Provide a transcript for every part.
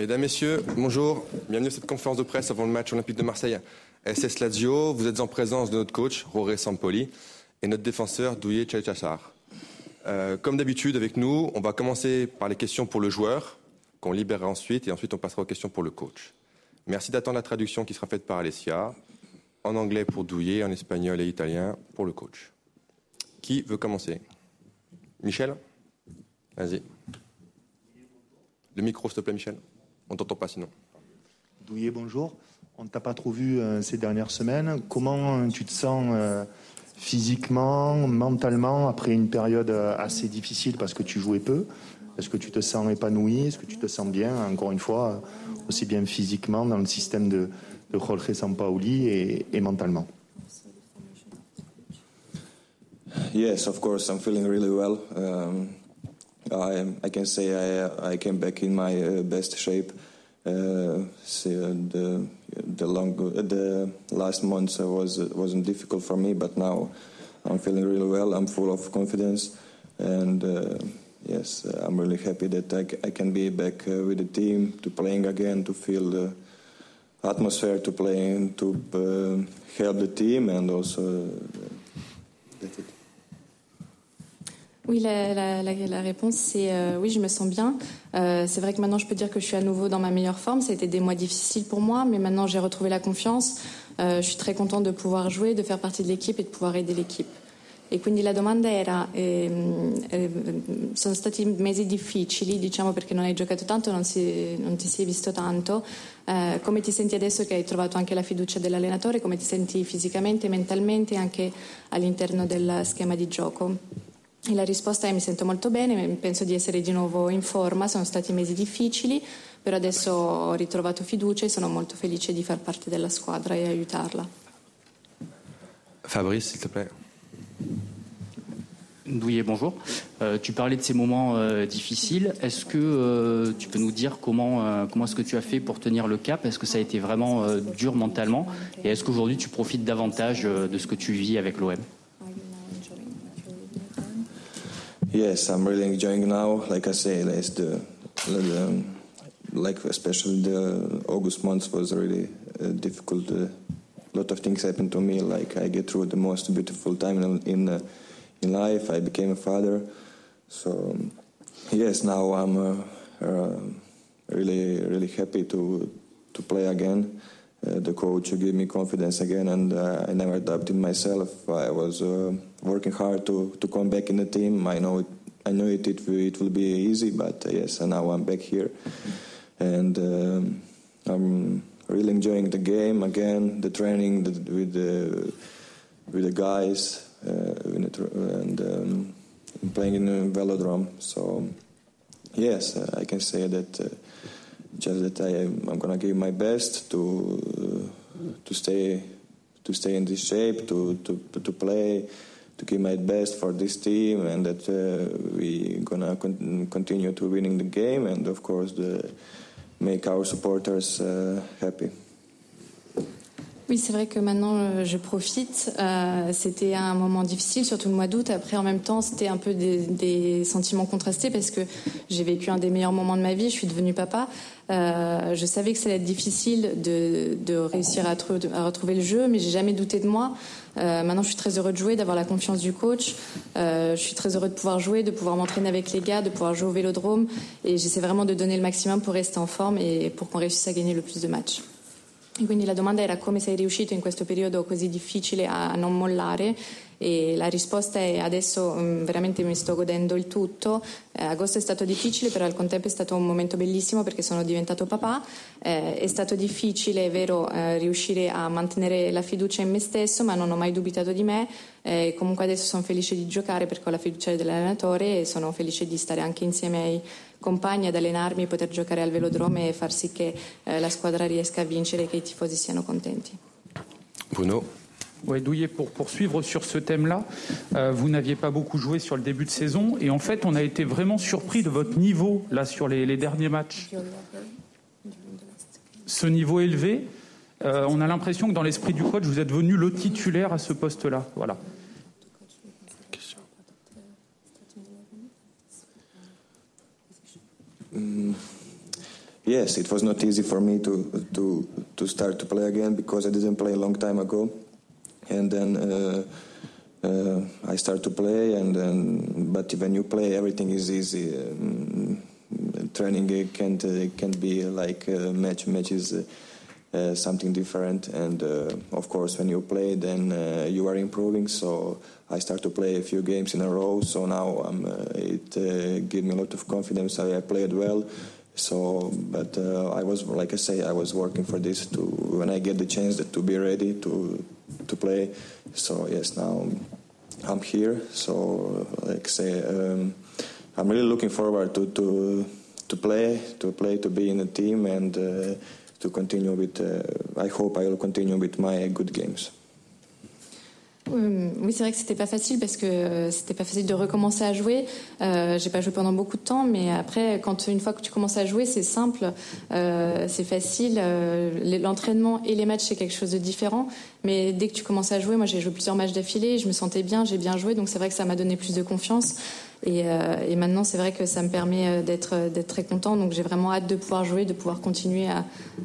Mesdames, Messieurs, bonjour. Bienvenue à cette conférence de presse avant le match olympique de Marseille SS Lazio. Vous êtes en présence de notre coach, Roré Sampoli, et notre défenseur, Douye Tchaïchachar. Euh, comme d'habitude avec nous, on va commencer par les questions pour le joueur, qu'on libérera ensuite, et ensuite on passera aux questions pour le coach. Merci d'attendre la traduction qui sera faite par Alessia, en anglais pour Douillet, en espagnol et italien pour le coach. Qui veut commencer? Michel? Vas-y. Le micro, s'il te plaît, Michel. On t'entend pas sinon. Douillet, bonjour. On ne t'a pas trop vu euh, ces dernières semaines. Comment tu te sens euh, physiquement, mentalement, après une période euh, assez difficile parce que tu jouais peu? Est-ce que tu te sens épanoui? Est-ce que tu te sens bien, encore une fois, aussi bien physiquement dans le système de, de Jorge Sampaoli et, et mentalement? Yes, of course, I'm feeling really well. Um, I, I can say I, I came back in my uh, best shape. Uh, so the the long the last months was wasn't difficult for me, but now I'm feeling really well. I'm full of confidence, and uh, yes, I'm really happy that I, can be back uh, with the team to playing again, to feel the atmosphere, to play, to uh, help the team, and also uh, that's it. Oui, la, réponse, c'est euh, oui, je me sens bien. Euh, c'est vrai que maintenant, je peux dire que je suis à nouveau dans ma meilleure forme. Ça a été des mois difficiles pour moi, mais maintenant, j'ai retrouvé la confiance. Euh, je suis très contente de pouvoir jouer, de faire partie de l'équipe et de pouvoir aider l'équipe. E quindi la domanda era, eh, sono stati mesi difficili, diciamo perché non hai giocato tanto, non, si, non ti sei visto tanto, eh, come ti senti adesso che hai trovato anche la fiducia dell'allenatore, come ti senti fisicamente, mentalmente e anche all'interno del schema di gioco? E la risposta è mi sento molto bene, penso di essere di nuovo in forma, sono stati mesi difficili, però adesso ho ritrovato fiducia e sono molto felice di far parte della squadra e aiutarla. Fabrice, s'il te plaît. Douillet, bonjour. Euh, tu parlais de ces moments euh, difficiles. Est-ce que euh, tu peux nous dire comment, euh, comment est-ce que tu as fait pour tenir le cap? Est-ce que ça a été vraiment euh, dur mentalement? Et est-ce qu'aujourd'hui tu profites davantage euh, de ce que tu vis avec l'OM Yes, I'm really enjoying now. Like I say, it's the, like especially the August month was really uh, difficult. A lot of things happened to me. Like I get through the most beautiful time in in, uh, in life. I became a father. So yes, now I'm uh, uh, really really happy to to play again. Uh, the coach gave me confidence again, and uh, I never doubted myself. I was uh, working hard to, to come back in the team. I know it, I know it, it, it will be easy, but uh, yes, and now I'm back here, and um, I'm really enjoying the game again, the training the, with the with the guys, uh, and um, playing in the velodrome. So yes, I can say that just that I am, gonna give my best to uh, to stay to stay in this shape, to to to play, to give my best for this team, and that uh, we gonna con- continue to winning the game, and of course the make our supporters uh, happy. Oui, c'est vrai que maintenant euh, je profite. Euh, c'était un moment difficile, surtout le mois d'août. Après, en même temps, c'était un peu des, des, sentiments contrastés parce que j'ai vécu un des meilleurs moments de ma vie. Je suis devenue papa. Euh, je savais que ça allait être difficile de, de réussir à, à, retrouver le jeu, mais j'ai jamais douté de moi. Euh, maintenant, je suis très heureux de jouer, d'avoir la confiance du coach. Je suis très heureux de pouvoir jouer, de pouvoir m'entraîner avec les gars, de pouvoir jouer au vélodrome. Et j'essaie vraiment de donner le maximum pour rester en forme et pour qu'on réussisse à gagner le plus de matchs. E quindi la domanda era come sei riuscito in questo periodo così difficile a non mollare e la risposta è adesso mh, veramente mi sto godendo il tutto. Eh, agosto è stato difficile, però al contempo è stato un momento bellissimo perché sono diventato papà. Eh, è stato difficile, è vero, eh, riuscire a mantenere la fiducia in me stesso, ma non ho mai dubitato di me. comunque adesso sono felice di giocare perché ho la fiducia dell'allenatore e sono felice di stare anche insieme ai compagni ad allenarmi, poter giocare al velodrome e far sì che la squadra riesca a vincere e che i tifosi siano contenti. Bruno Ouais, Douillet, pour poursuivre sur ce thème-là, euh, vous n'aviez pas beaucoup joué sur le début de saison et en fait, on a été vraiment surpris de votre niveau là sur les, les derniers matchs. Ce niveau élevé, euh, on a l'impression que dans l'esprit du coach, vous êtes venu le titulaire à ce poste-là. Voilà. Mm. yes, it was not easy for me to to to start to play again because I didn't play a long time ago, and then. Uh, uh, I start to play, and then, but when you play, everything is easy. Um, training can't uh, can't be like a match. Match is uh, uh, something different, and uh, of course, when you play, then uh, you are improving. So I start to play a few games in a row. So now um, it gave me a lot of confidence. I, I played well. So, but I was, like I say, I was working for this to when I get the chance to be ready to to play. So yes, now I'm here. So, like say, um, I'm really looking forward to to to play, to play, to be in a team, and uh, to continue with. Uh, I hope I will continue with my good games. Oui, c'est vrai que c'était pas facile parce que euh, c'était pas facile de recommencer à jouer. Euh, j'ai pas joué pendant beaucoup de temps, mais après, quand une fois que tu commences à jouer, c'est simple, euh, c'est facile. Euh, l'entraînement et les matchs c'est quelque chose de différent, mais dès que tu commences à jouer, moi j'ai joué plusieurs matchs d'affilée, je me sentais bien, j'ai bien joué, donc c'est vrai que ça m'a donné plus de confiance. Et, euh, maintenant, c'est vrai que ça me permet euh, d'être très content. Donc j'ai vraiment hâte de pouvoir jouer, de pouvoir continuer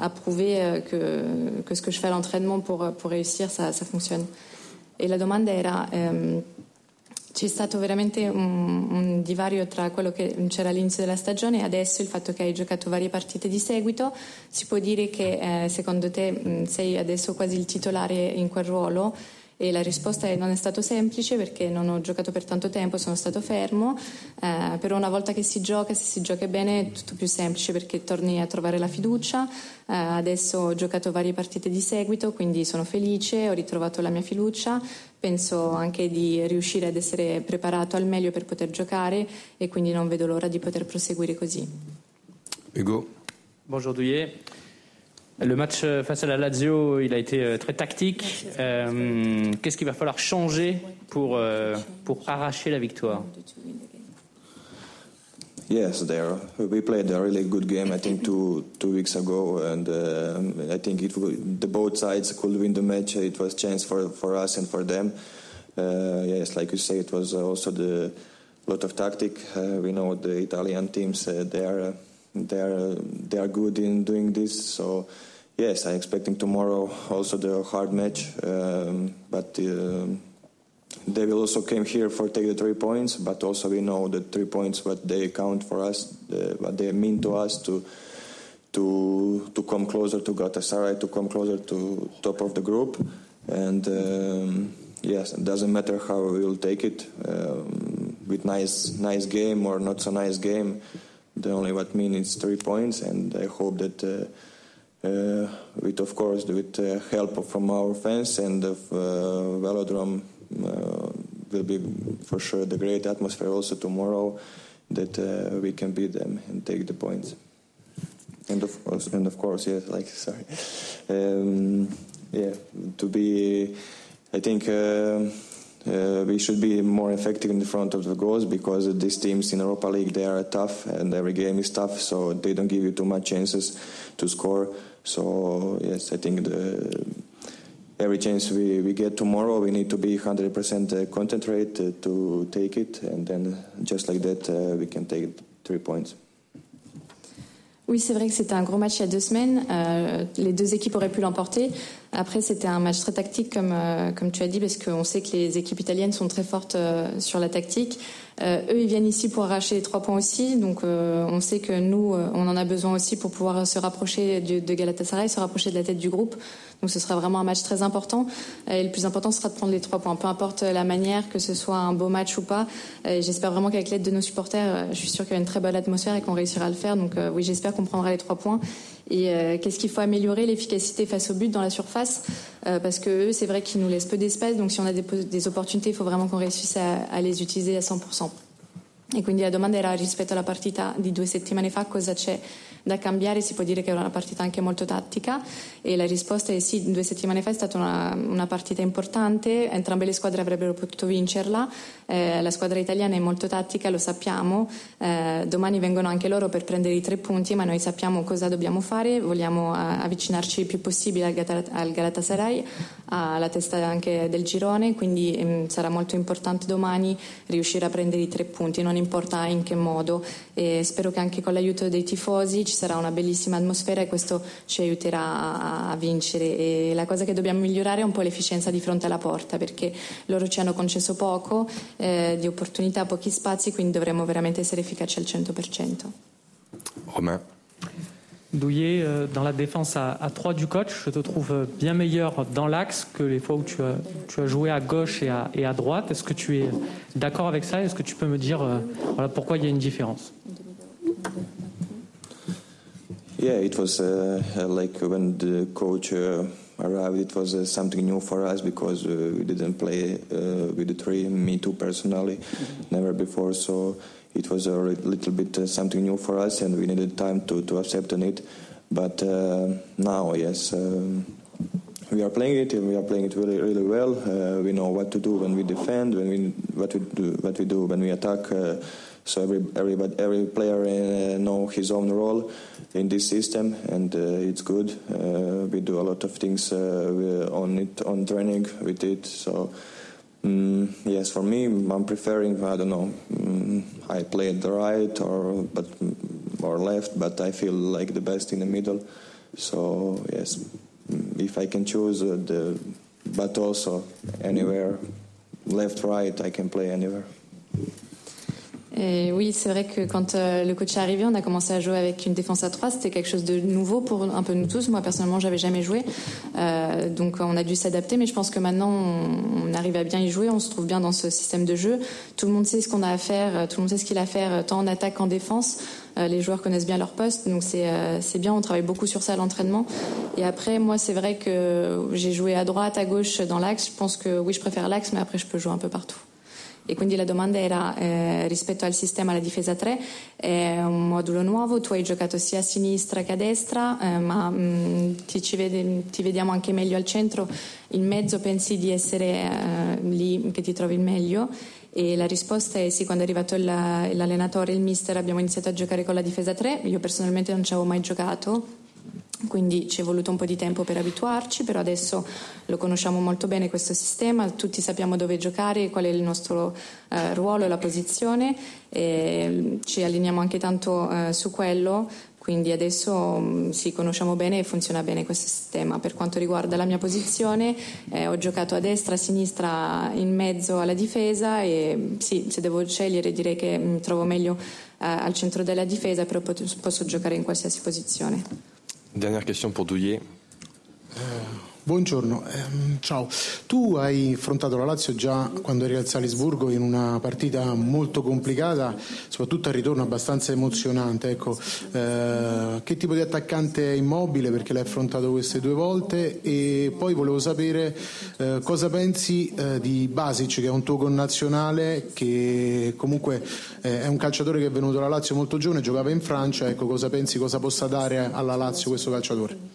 à, prouver que, ce que je fais à l'entraînement pour réussir, ça fonctionne. E la domanda era, ehm, c'è stato veramente un, un, divario tra quello che c'era all'inizio della stagione e adesso il fatto che hai giocato varie partite di seguito. Si può dire che eh, secondo te mh, sei adesso quasi il titolare in quel ruolo? E la risposta è non è stato semplice perché non ho giocato per tanto tempo, sono stato fermo, eh, però una volta che si gioca, se si gioca bene è tutto più semplice perché torni a trovare la fiducia. Eh, adesso ho giocato varie partite di seguito, quindi sono felice, ho ritrovato la mia fiducia, penso anche di riuscire ad essere preparato al meglio per poter giocare e quindi non vedo l'ora di poter proseguire così. Hugo. Bonjour Douillet. Le match euh, face à la Lazio, il a été euh, très tactique. Euh, Qu'est-ce qu'il va falloir changer pour, pour arracher la victoire? Yes, there. We played a really good game. I think two two weeks ago, and uh, I think it the both sides could win the match. It was chance for for us and for them. Uh, yes, like you say, it was also the lot of tactic. Uh, we know the Italian teams; uh, they are they are they are good in doing this. So yes, I'm expecting tomorrow also the hard match, um, but. Uh, they will also came here for take the three points, but also we know the three points what they count for us, what they mean to us to to to come closer to Galatasaray, to come closer to top of the group, and um, yes, it doesn't matter how we will take it, um, with nice nice game or not so nice game. The only what mean is three points, and I hope that uh, uh, with of course with uh, help from our fans and of uh, Velodrome uh, will be for sure the great atmosphere also tomorrow that uh, we can beat them and take the points. And of course, and of course, yes, like sorry, um, yeah, to be, I think. Uh, uh, we should be more effective in the front of the goals because these teams in Europa League they are tough and every game is tough, so they don't give you too much chances to score. So yes, I think the every chance we, we get tomorrow, we need to be 100% concentrated to take it, and then just like that, uh, we can take three points. Oui, c'est vrai que c'était un gros match il y a deux semaines. Euh, les deux équipes auraient pu l'emporter. Après, c'était un match très tactique, comme, euh, comme tu as dit, parce qu'on sait que les équipes italiennes sont très fortes euh, sur la tactique. Euh, eux, ils viennent ici pour arracher les trois points aussi. Donc, euh, on sait que nous, euh, on en a besoin aussi pour pouvoir se rapprocher de, de, Galatasaray, se rapprocher de la tête du groupe. Donc, ce sera vraiment un match très important. Et le plus important sera de prendre les trois points, peu importe la manière, que ce soit un beau match ou pas. J'espère vraiment qu'avec l'aide de nos supporters, je suis sûr qu'il y a une très bonne atmosphère et qu'on réussira à le faire. Donc, oui, j'espère qu'on prendra les trois points. Et euh, qu'est-ce qu'il faut améliorer L'efficacité face au but dans la surface, euh, parce que c'est vrai qu'ils nous laissent peu d'espace. Donc si on a des, opportunités, il faut vraiment qu'on réussisse à, à les utiliser à 100%. E quindi la domanda era rispetto alla partita di due settimane fa cosa c'è da cambiare, si può dire che era una partita anche molto tattica e la risposta è sì, due settimane fa è stata una, una partita importante, entrambe le squadre avrebbero potuto vincerla, eh, la squadra italiana è molto tattica, lo sappiamo, eh, domani vengono anche loro per prendere i tre punti, ma noi sappiamo cosa dobbiamo fare, vogliamo eh, avvicinarci il più possibile al, al Galatasaray, alla testa anche del girone, quindi ehm, sarà molto importante domani riuscire a prendere i tre punti, non importa in che modo. E spero che anche con l'aiuto dei tifosi ci sarà una bellissima atmosfera e questo ci aiuterà a, a vincere e la cosa che dobbiamo migliorare è un po' l'efficienza di fronte alla porta perché loro ci hanno concesso poco eh, di opportunità, pochi spazi quindi dovremmo veramente essere efficaci al 100%. Romain. Douillet, euh, dans la défense à, à 3 du coach, je te trouve bien meilleur dans l'axe que les fois où tu as, tu as joué à gauche et à, et à droite. Est-ce que tu es d'accord avec ça? Est-ce que tu peux me dire euh, voilà, pourquoi il y a une différence? Yeah, it was uh, like when the coach uh, arrived, it was uh, something new for us because uh, we didn't play uh, with the three, me too personally, never before. So it was a little bit uh, something new for us, and we needed time to, to accept on it. But uh, now, yes, um, we are playing it, and we are playing it really, really well. Uh, we know what to do when we defend, when we what we do, what we do when we attack. So every everybody, every player uh, know his own role in this system, and uh, it's good. Uh, we do a lot of things uh, on it, on training with it. So. Mm, yes, for me, I'm preferring. I don't know. Mm, I play at the right or but or left, but I feel like the best in the middle. So yes, mm, if I can choose uh, the, but also anywhere, left, right, I can play anywhere. Et oui, c'est vrai que quand euh, le coach est arrivé, on a commencé à jouer avec une défense à 3. C'était quelque chose de nouveau pour un peu nous tous. Moi, personnellement, j'avais jamais joué. Euh, donc, on a dû s'adapter. Mais je pense que maintenant, on, arrive à bien y jouer. On se trouve bien dans ce système de jeu. Tout le monde sait ce qu'on a à faire. Tout le monde sait ce qu'il a à faire, tant en attaque qu'en défense. Euh, les joueurs connaissent bien leur poste. Donc, c'est euh, bien. On travaille beaucoup sur ça à l'entraînement. Et après, moi, c'est vrai que j'ai joué à droite, à gauche, dans l'axe. Je pense que oui, je préfère l'axe, mais après, je peux jouer un peu partout. E quindi la domanda era eh, rispetto al sistema alla difesa 3, è un modulo nuovo, tu hai giocato sia a sinistra che a destra, eh, ma mh, ti, vede, ti, vediamo anche meglio al centro, il mezzo pensi di essere eh, lì che ti trovi meglio? E la risposta è sì, quando è arrivato l'allenatore, il mister, abbiamo iniziato a giocare con la difesa 3, io personalmente non ci avevo mai giocato, quindi ci è voluto un po' di tempo per abituarci, però adesso lo conosciamo molto bene questo sistema, tutti sappiamo dove giocare, qual è il nostro eh, ruolo e la posizione, e ci allineiamo anche tanto eh, su quello, quindi adesso mh, sì, conosciamo bene e funziona bene questo sistema. Per quanto riguarda la mia posizione, eh, ho giocato a destra, a sinistra, in mezzo alla difesa e sì, se devo scegliere direi che mi trovo meglio eh, al centro della difesa, però posso giocare in qualsiasi posizione. Dernière question pour Douillet. Buongiorno, eh, ciao. Tu hai affrontato la Lazio già quando eri al Salisburgo in una partita molto complicata, soprattutto al ritorno abbastanza emozionante. Ecco, eh, che tipo di attaccante è immobile perché l'hai affrontato queste due volte e poi volevo sapere eh, cosa pensi eh, di Basic che è un tuo connazionale che comunque eh, è un calciatore che è venuto alla Lazio molto giovane, giocava in Francia, ecco cosa pensi cosa possa dare alla Lazio questo calciatore?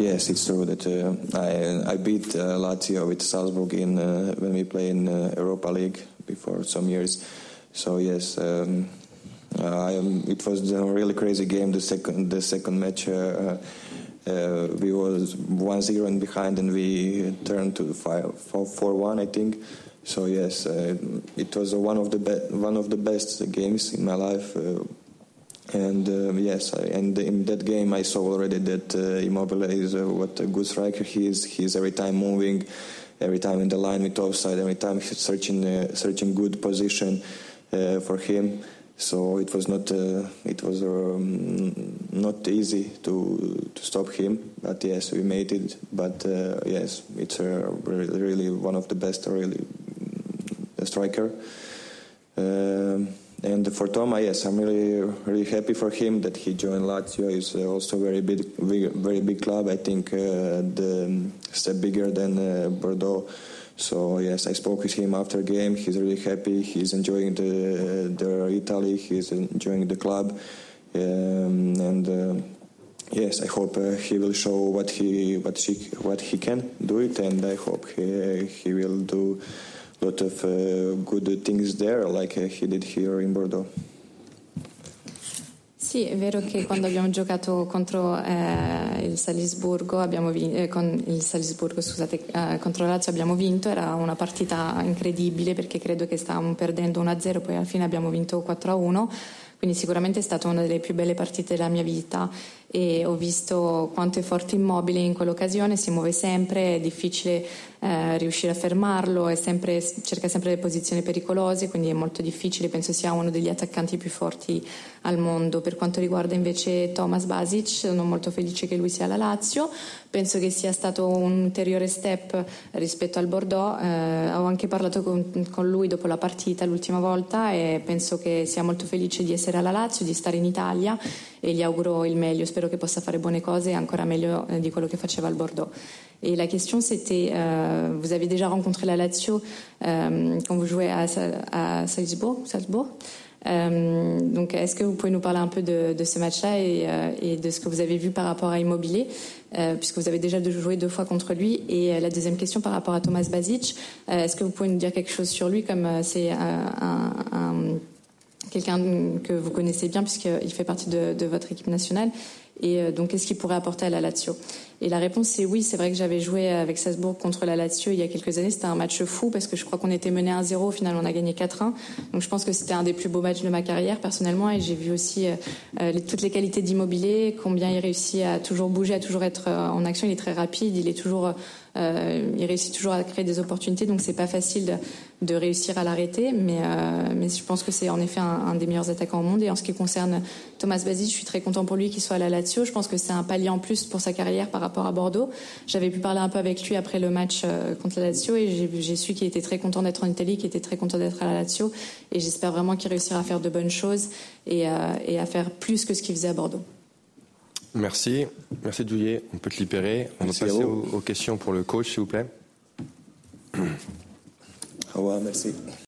Yes, it's true that uh, I I beat uh, Lazio with Salzburg in uh, when we play in uh, Europa League before some years. So yes, um, um, it was a really crazy game. The second the second match. Uh, uh, we was 1-0 and behind and we turned to 4-1 I think so yes it was one of the be- one of the best games in my life and uh, yes, and in that game I saw already that uh, Immobile is uh, what a good striker he is. He's every time moving, every time in the line with offside, every time he's searching uh, searching good position uh, for him. So it was not uh, it was um, not easy to to stop him, but yes, we made it. But yes, it's really, really one of the best, really striker. Um, and for Toma, yes, I'm really really happy for him that he joined Lazio. It's also a very big, big very big club. I think uh, the um, step bigger than uh, Bordeaux. So yes, I spoke with him after game. He's really happy. He's enjoying the the Italy. He's enjoying the club, um, and. Uh, yes, I hope uh, he will show what he what she what he can do it, and I hope he he will do lot of uh, good things there, like uh, he did here in Bordeaux. Sì, è vero che quando abbiamo giocato contro eh, il Salisburgo, vinto, eh, con il Salisburgo, scusate, eh, contro la Lazio abbiamo vinto, era una partita incredibile perché credo che stavamo perdendo 1-0, poi alla fine abbiamo vinto 4-1, quindi sicuramente è stata una delle più belle partite della mia vita e ho visto quanto è forte immobile in quell'occasione, si muove sempre, è difficile eh, riuscire a fermarlo, sempre, cerca sempre le posizioni pericolose, quindi è molto difficile, penso sia uno degli attaccanti più forti al mondo. Per quanto riguarda invece Thomas Basic, sono molto felice che lui sia alla Lazio, penso che sia stato un ulteriore step rispetto al Bordeaux, eh, ho anche parlato con, con lui dopo la partita l'ultima volta e penso che sia molto felice di essere alla Lazio, di stare in Italia e gli auguro il meglio, spero che possa faire bonne cose et ancora meglio eh, di quello che faceva al Bordeaux. Et la question c'était, euh, vous avez déjà rencontré la Lazio euh, quand vous jouez à, à Salzbourg, Salzbourg? Euh, donc, est-ce que vous pouvez nous parler un peu de, de ce match-là et, euh, et, de ce que vous avez vu par rapport à Immobilier, euh, puisque vous avez déjà joué deux fois contre lui. Et la deuxième question par rapport à Thomas Basic, est-ce que vous pouvez nous dire quelque chose sur lui, comme c'est un, un quelqu'un que vous connaissez bien puisqu'il fait partie de, votre équipe nationale. Et euh, donc, qu'est-ce qu'il pourrait apporter à la Lazio? Et la réponse, c'est oui. C'est vrai que j'avais joué avec Salzbourg contre la Lazio il y a quelques années. C'était un match fou parce que je crois qu'on était mené 1-0. Au final, on a gagné 4-1. Donc, je pense que c'était un des plus beaux matchs de ma carrière, personnellement. Et j'ai vu aussi euh, euh toutes les qualités d'immobilier, combien il réussit à toujours bouger, à toujours être en action. Il est très rapide. Il est toujours euh, il réussit toujours à créer des opportunités, donc c'est pas facile de, de, réussir à l'arrêter, mais, euh, mais je pense que c'est en effet un, un, des meilleurs attaquants au monde. Et en ce qui concerne Thomas Basile, je suis très content pour lui qu'il soit à la Lazio. Je pense que c'est un palier en plus pour sa carrière par rapport à Bordeaux. J'avais pu parler un peu avec lui après le match euh, contre la Lazio et j'ai su qu'il était très content d'être en Italie, qu'il était très content d'être à la Lazio. Et j'espère vraiment qu'il réussira à faire de bonnes choses et, euh, et à faire plus que ce qu'il faisait à Bordeaux. Merci. Merci Douillet. On peut te libérer. On merci va passer aux, aux, questions pour le coach, s'il vous plaît. Au revoir, merci.